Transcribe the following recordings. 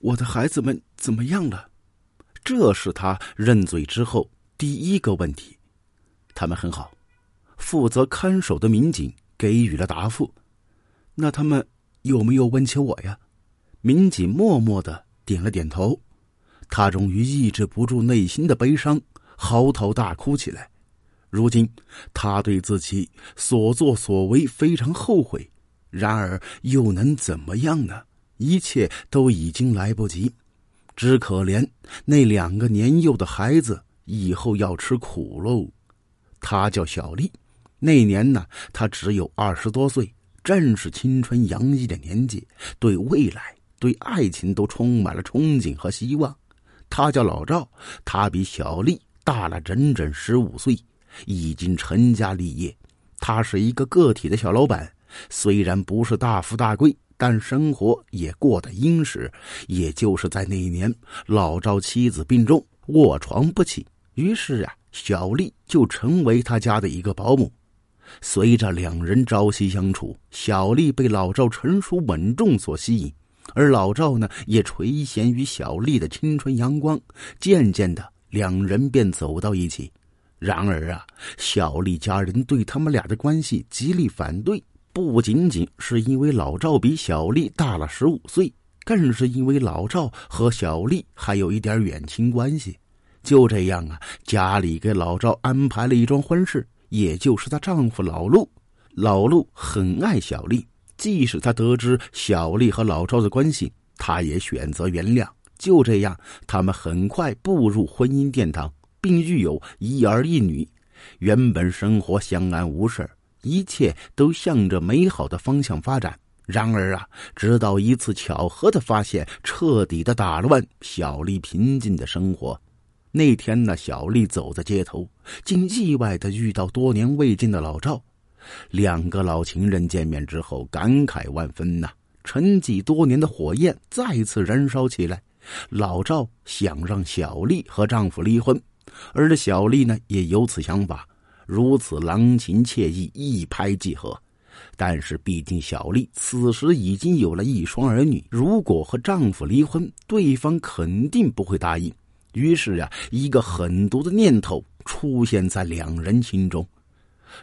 我的孩子们怎么样了？这是他认罪之后第一个问题。他们很好，负责看守的民警给予了答复。那他们有没有问起我呀？民警默默的点了点头。他终于抑制不住内心的悲伤，嚎啕大哭起来。如今，他对自己所作所为非常后悔。然而，又能怎么样呢？一切都已经来不及，只可怜那两个年幼的孩子以后要吃苦喽。他叫小丽，那年呢，他只有二十多岁，正是青春洋溢的年纪，对未来、对爱情都充满了憧憬和希望。他叫老赵，他比小丽大了整整十五岁，已经成家立业。他是一个个体的小老板，虽然不是大富大贵。但生活也过得殷实，也就是在那一年，老赵妻子病重，卧床不起，于是啊，小丽就成为他家的一个保姆。随着两人朝夕相处，小丽被老赵成熟稳重所吸引，而老赵呢，也垂涎于小丽的青春阳光。渐渐的，两人便走到一起。然而啊，小丽家人对他们俩的关系极力反对。不仅仅是因为老赵比小丽大了十五岁，更是因为老赵和小丽还有一点远亲关系。就这样啊，家里给老赵安排了一桩婚事，也就是她丈夫老陆。老陆很爱小丽，即使他得知小丽和老赵的关系，他也选择原谅。就这样，他们很快步入婚姻殿堂，并育有一儿一女。原本生活相安无事。一切都向着美好的方向发展。然而啊，直到一次巧合的发现，彻底的打乱小丽平静的生活。那天呢，小丽走在街头，竟意外的遇到多年未见的老赵。两个老情人见面之后，感慨万分呐。沉寂多年的火焰再次燃烧起来。老赵想让小丽和丈夫离婚，而这小丽呢，也有此想法。如此郎情妾意，一拍即合。但是，毕竟小丽此时已经有了一双儿女，如果和丈夫离婚，对方肯定不会答应。于是啊，一个狠毒的念头出现在两人心中。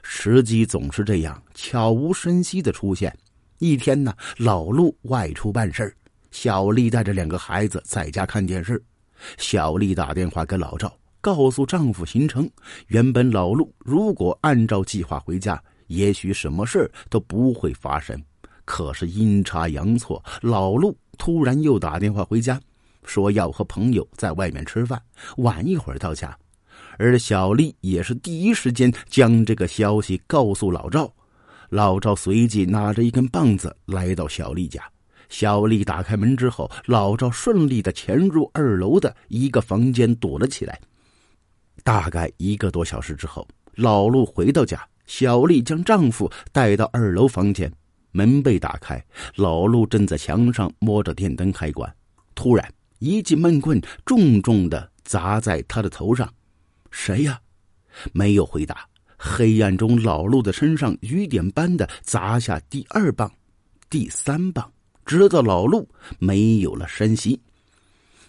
时机总是这样悄无声息的出现。一天呢，老陆外出办事小丽带着两个孩子在家看电视。小丽打电话给老赵。告诉丈夫行程。原本老陆如果按照计划回家，也许什么事都不会发生。可是阴差阳错，老陆突然又打电话回家，说要和朋友在外面吃饭，晚一会儿到家。而小丽也是第一时间将这个消息告诉老赵。老赵随即拿着一根棒子来到小丽家。小丽打开门之后，老赵顺利的潜入二楼的一个房间躲了起来。大概一个多小时之后，老陆回到家，小丽将丈夫带到二楼房间，门被打开，老陆正在墙上摸着电灯开关，突然一记闷棍重重的砸在他的头上。谁呀？没有回答。黑暗中，老陆的身上雨点般的砸下第二棒、第三棒，直到老陆没有了声息。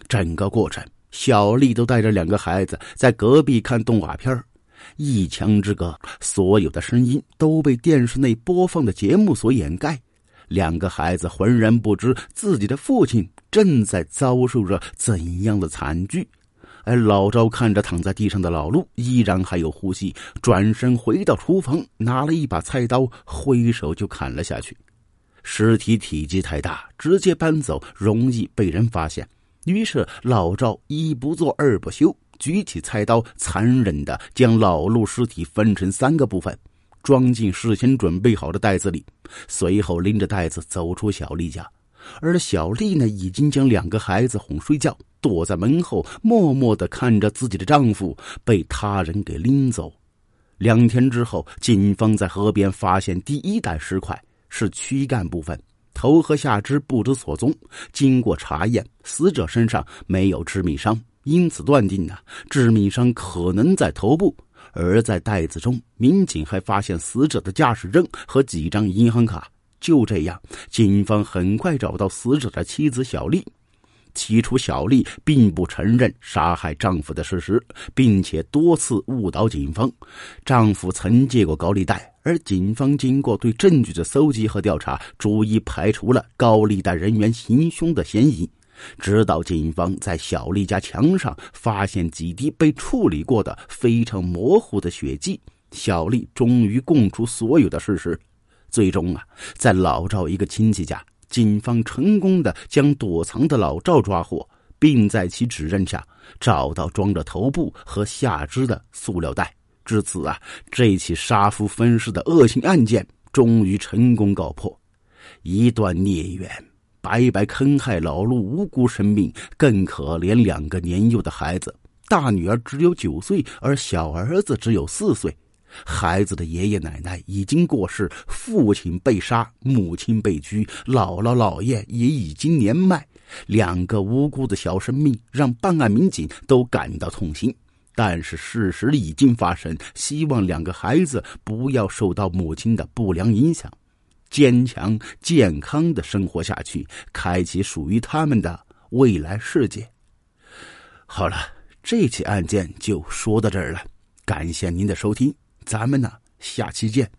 整个过程。小丽都带着两个孩子在隔壁看动画片一墙之隔，所有的声音都被电视内播放的节目所掩盖。两个孩子浑然不知自己的父亲正在遭受着怎样的惨剧，而老赵看着躺在地上的老陆，依然还有呼吸，转身回到厨房，拿了一把菜刀，挥手就砍了下去。尸体体积太大，直接搬走容易被人发现。于是老赵一不做二不休，举起菜刀，残忍的将老陆尸体分成三个部分，装进事先准备好的袋子里。随后拎着袋子走出小丽家，而小丽呢，已经将两个孩子哄睡觉，躲在门后，默默的看着自己的丈夫被他人给拎走。两天之后，警方在河边发现第一袋尸块，是躯干部分。头和下肢不知所踪，经过查验，死者身上没有致命伤，因此断定呢，致命伤可能在头部。而在袋子中，民警还发现死者的驾驶证和几张银行卡。就这样，警方很快找到死者的妻子小丽。起初，小丽并不承认杀害丈夫的事实，并且多次误导警方，丈夫曾借过高利贷。而警方经过对证据的搜集和调查，逐一排除了高利贷人员行凶的嫌疑。直到警方在小丽家墙上发现几滴被处理过的非常模糊的血迹，小丽终于供出所有的事实。最终啊，在老赵一个亲戚家，警方成功的将躲藏的老赵抓获，并在其指认下找到装着头部和下肢的塑料袋。至此啊，这起杀夫分尸的恶性案件终于成功告破。一段孽缘，白白坑害老陆无辜生命，更可怜两个年幼的孩子。大女儿只有九岁，而小儿子只有四岁。孩子的爷爷奶奶已经过世，父亲被杀，母亲被拘，姥姥姥爷也已经年迈。两个无辜的小生命让办案民警都感到痛心。但是事实已经发生，希望两个孩子不要受到母亲的不良影响，坚强健康的生活下去，开启属于他们的未来世界。好了，这起案件就说到这儿了，感谢您的收听。咱们呢，下期见。